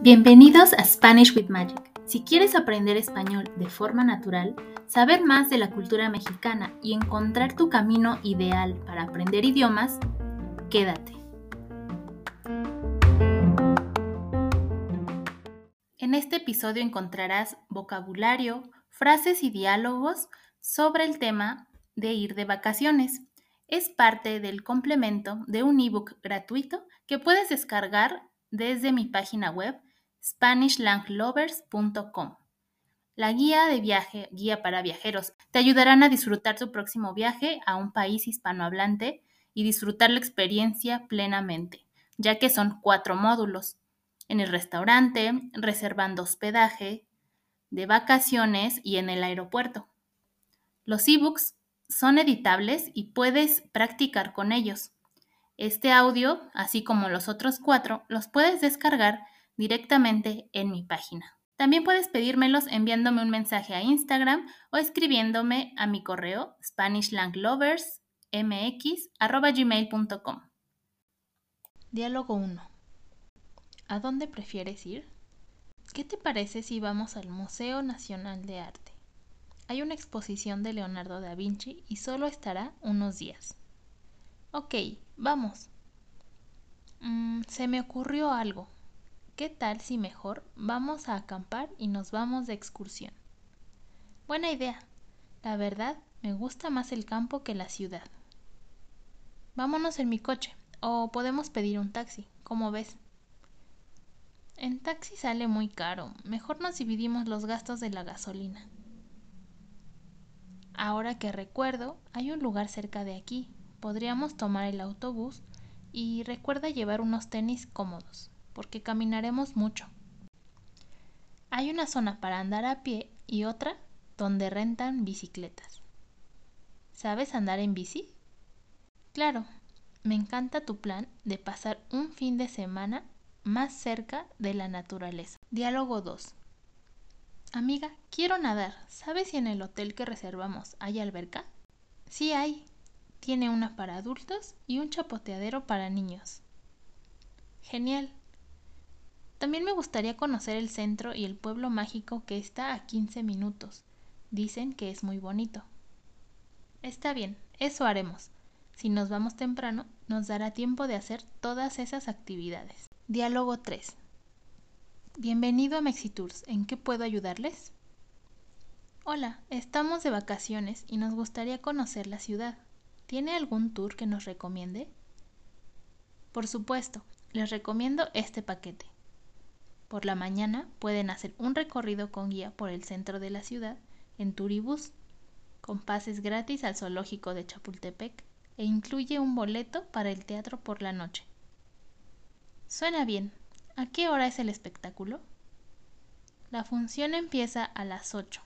Bienvenidos a Spanish with Magic. Si quieres aprender español de forma natural, saber más de la cultura mexicana y encontrar tu camino ideal para aprender idiomas, quédate. En este episodio encontrarás vocabulario, frases y diálogos sobre el tema de ir de vacaciones. Es parte del complemento de un ebook gratuito que puedes descargar desde mi página web SpanishLangLovers.com. La guía de viaje, guía para viajeros, te ayudarán a disfrutar tu próximo viaje a un país hispanohablante y disfrutar la experiencia plenamente, ya que son cuatro módulos. En el restaurante, reservando hospedaje, de vacaciones y en el aeropuerto. Los ebooks son editables y puedes practicar con ellos. Este audio, así como los otros cuatro, los puedes descargar directamente en mi página. También puedes pedírmelos enviándome un mensaje a Instagram o escribiéndome a mi correo SpanishLangLoversMX.gmail.com Diálogo 1. ¿A dónde prefieres ir? ¿Qué te parece si vamos al Museo Nacional de Arte? Hay una exposición de Leonardo da Vinci y solo estará unos días. Ok, vamos. Mm, se me ocurrió algo. ¿Qué tal si mejor vamos a acampar y nos vamos de excursión? Buena idea. La verdad, me gusta más el campo que la ciudad. Vámonos en mi coche, o podemos pedir un taxi, ¿cómo ves? En taxi sale muy caro, mejor nos dividimos los gastos de la gasolina. Ahora que recuerdo, hay un lugar cerca de aquí, podríamos tomar el autobús y recuerda llevar unos tenis cómodos porque caminaremos mucho. Hay una zona para andar a pie y otra donde rentan bicicletas. ¿Sabes andar en bici? Claro, me encanta tu plan de pasar un fin de semana más cerca de la naturaleza. Diálogo 2. Amiga, quiero nadar. ¿Sabes si en el hotel que reservamos hay alberca? Sí hay. Tiene una para adultos y un chapoteadero para niños. Genial. También me gustaría conocer el centro y el pueblo mágico que está a 15 minutos. Dicen que es muy bonito. Está bien, eso haremos. Si nos vamos temprano, nos dará tiempo de hacer todas esas actividades. Diálogo 3. Bienvenido a Mexitours. ¿En qué puedo ayudarles? Hola, estamos de vacaciones y nos gustaría conocer la ciudad. ¿Tiene algún tour que nos recomiende? Por supuesto, les recomiendo este paquete. Por la mañana pueden hacer un recorrido con guía por el centro de la ciudad en Turibús, con pases gratis al zoológico de Chapultepec e incluye un boleto para el teatro por la noche. Suena bien. ¿A qué hora es el espectáculo? La función empieza a las 8.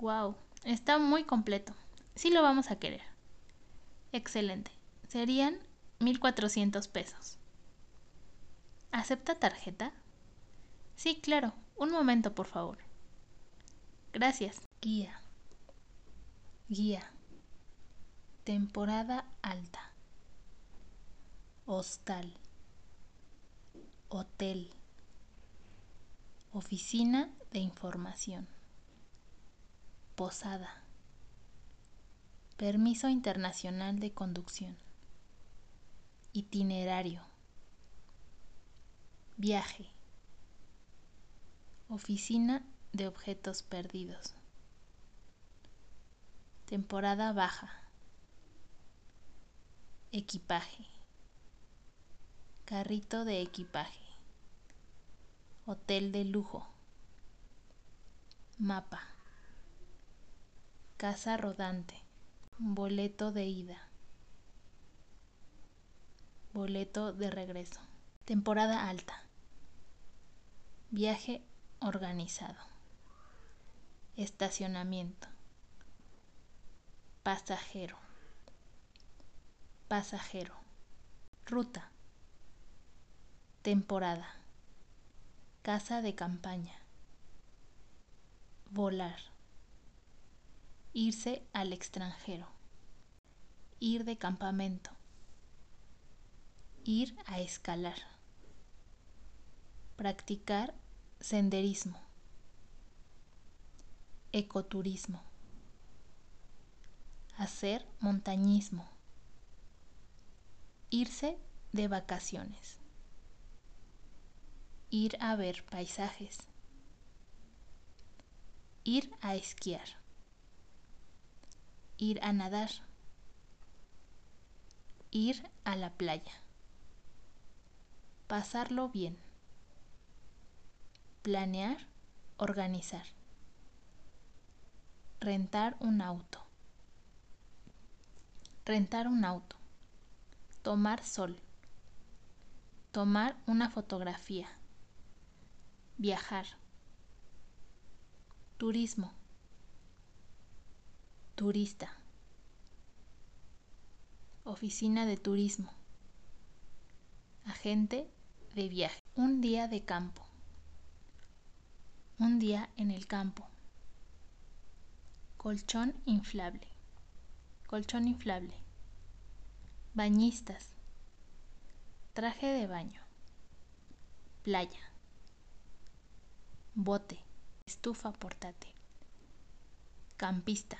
¡Wow! Está muy completo. Sí lo vamos a querer. Excelente. Serían 1.400 pesos. ¿Acepta tarjeta? Sí, claro. Un momento, por favor. Gracias. Guía. Guía. Temporada alta. Hostal. Hotel. Oficina de información. Posada. Permiso internacional de conducción. Itinerario. Viaje. Oficina de objetos perdidos. Temporada baja. Equipaje. Carrito de equipaje. Hotel de lujo. Mapa. Casa rodante. Boleto de ida. Boleto de regreso. Temporada alta. Viaje organizado. Estacionamiento. Pasajero. Pasajero. Ruta. Temporada. Casa de campaña. Volar. Irse al extranjero. Ir de campamento. Ir a escalar. Practicar senderismo. Ecoturismo. Hacer montañismo. Irse de vacaciones. Ir a ver paisajes. Ir a esquiar. Ir a nadar. Ir a la playa. Pasarlo bien. Planear, organizar. Rentar un auto. Rentar un auto. Tomar sol. Tomar una fotografía. Viajar. Turismo. Turista. Oficina de turismo. Agente de viaje. Un día de campo. Un día en el campo. Colchón inflable. Colchón inflable. Bañistas. Traje de baño. Playa. Bote. Estufa portátil. Campista.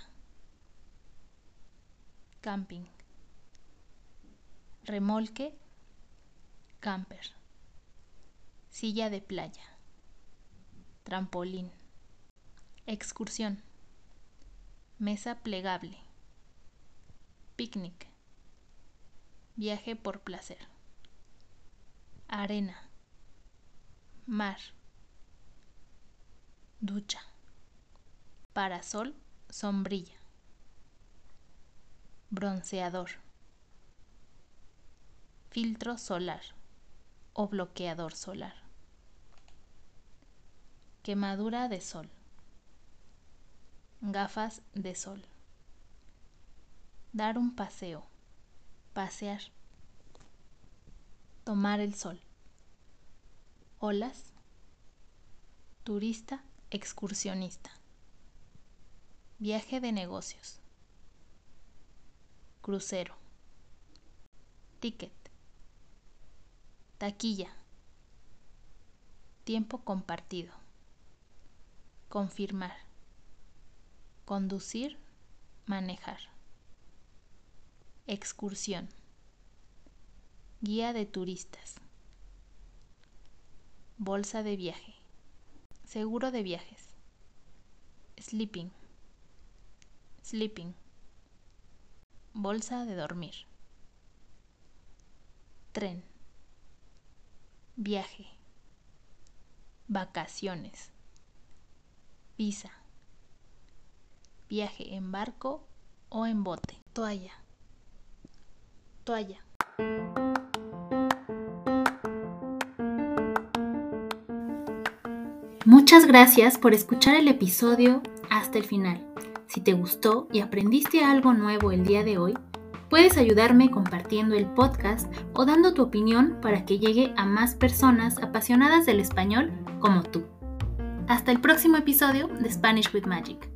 Camping. Remolque. Camper. Silla de playa. Trampolín. Excursión. Mesa plegable. Picnic. Viaje por placer. Arena. Mar. Ducha. Parasol, sombrilla. Bronceador. Filtro solar o bloqueador solar. Quemadura de sol. Gafas de sol. Dar un paseo. Pasear. Tomar el sol. Olas. Turista, excursionista. Viaje de negocios. Crucero. Ticket. Taquilla. Tiempo compartido. Confirmar. Conducir. Manejar. Excursión. Guía de turistas. Bolsa de viaje. Seguro de viajes. Sleeping. Sleeping. Bolsa de dormir. Tren. Viaje. Vacaciones. Visa. Viaje en barco o en bote. Toalla. Toalla. Muchas gracias por escuchar el episodio hasta el final. Si te gustó y aprendiste algo nuevo el día de hoy, puedes ayudarme compartiendo el podcast o dando tu opinión para que llegue a más personas apasionadas del español como tú. Hasta el próximo episodio de Spanish with Magic.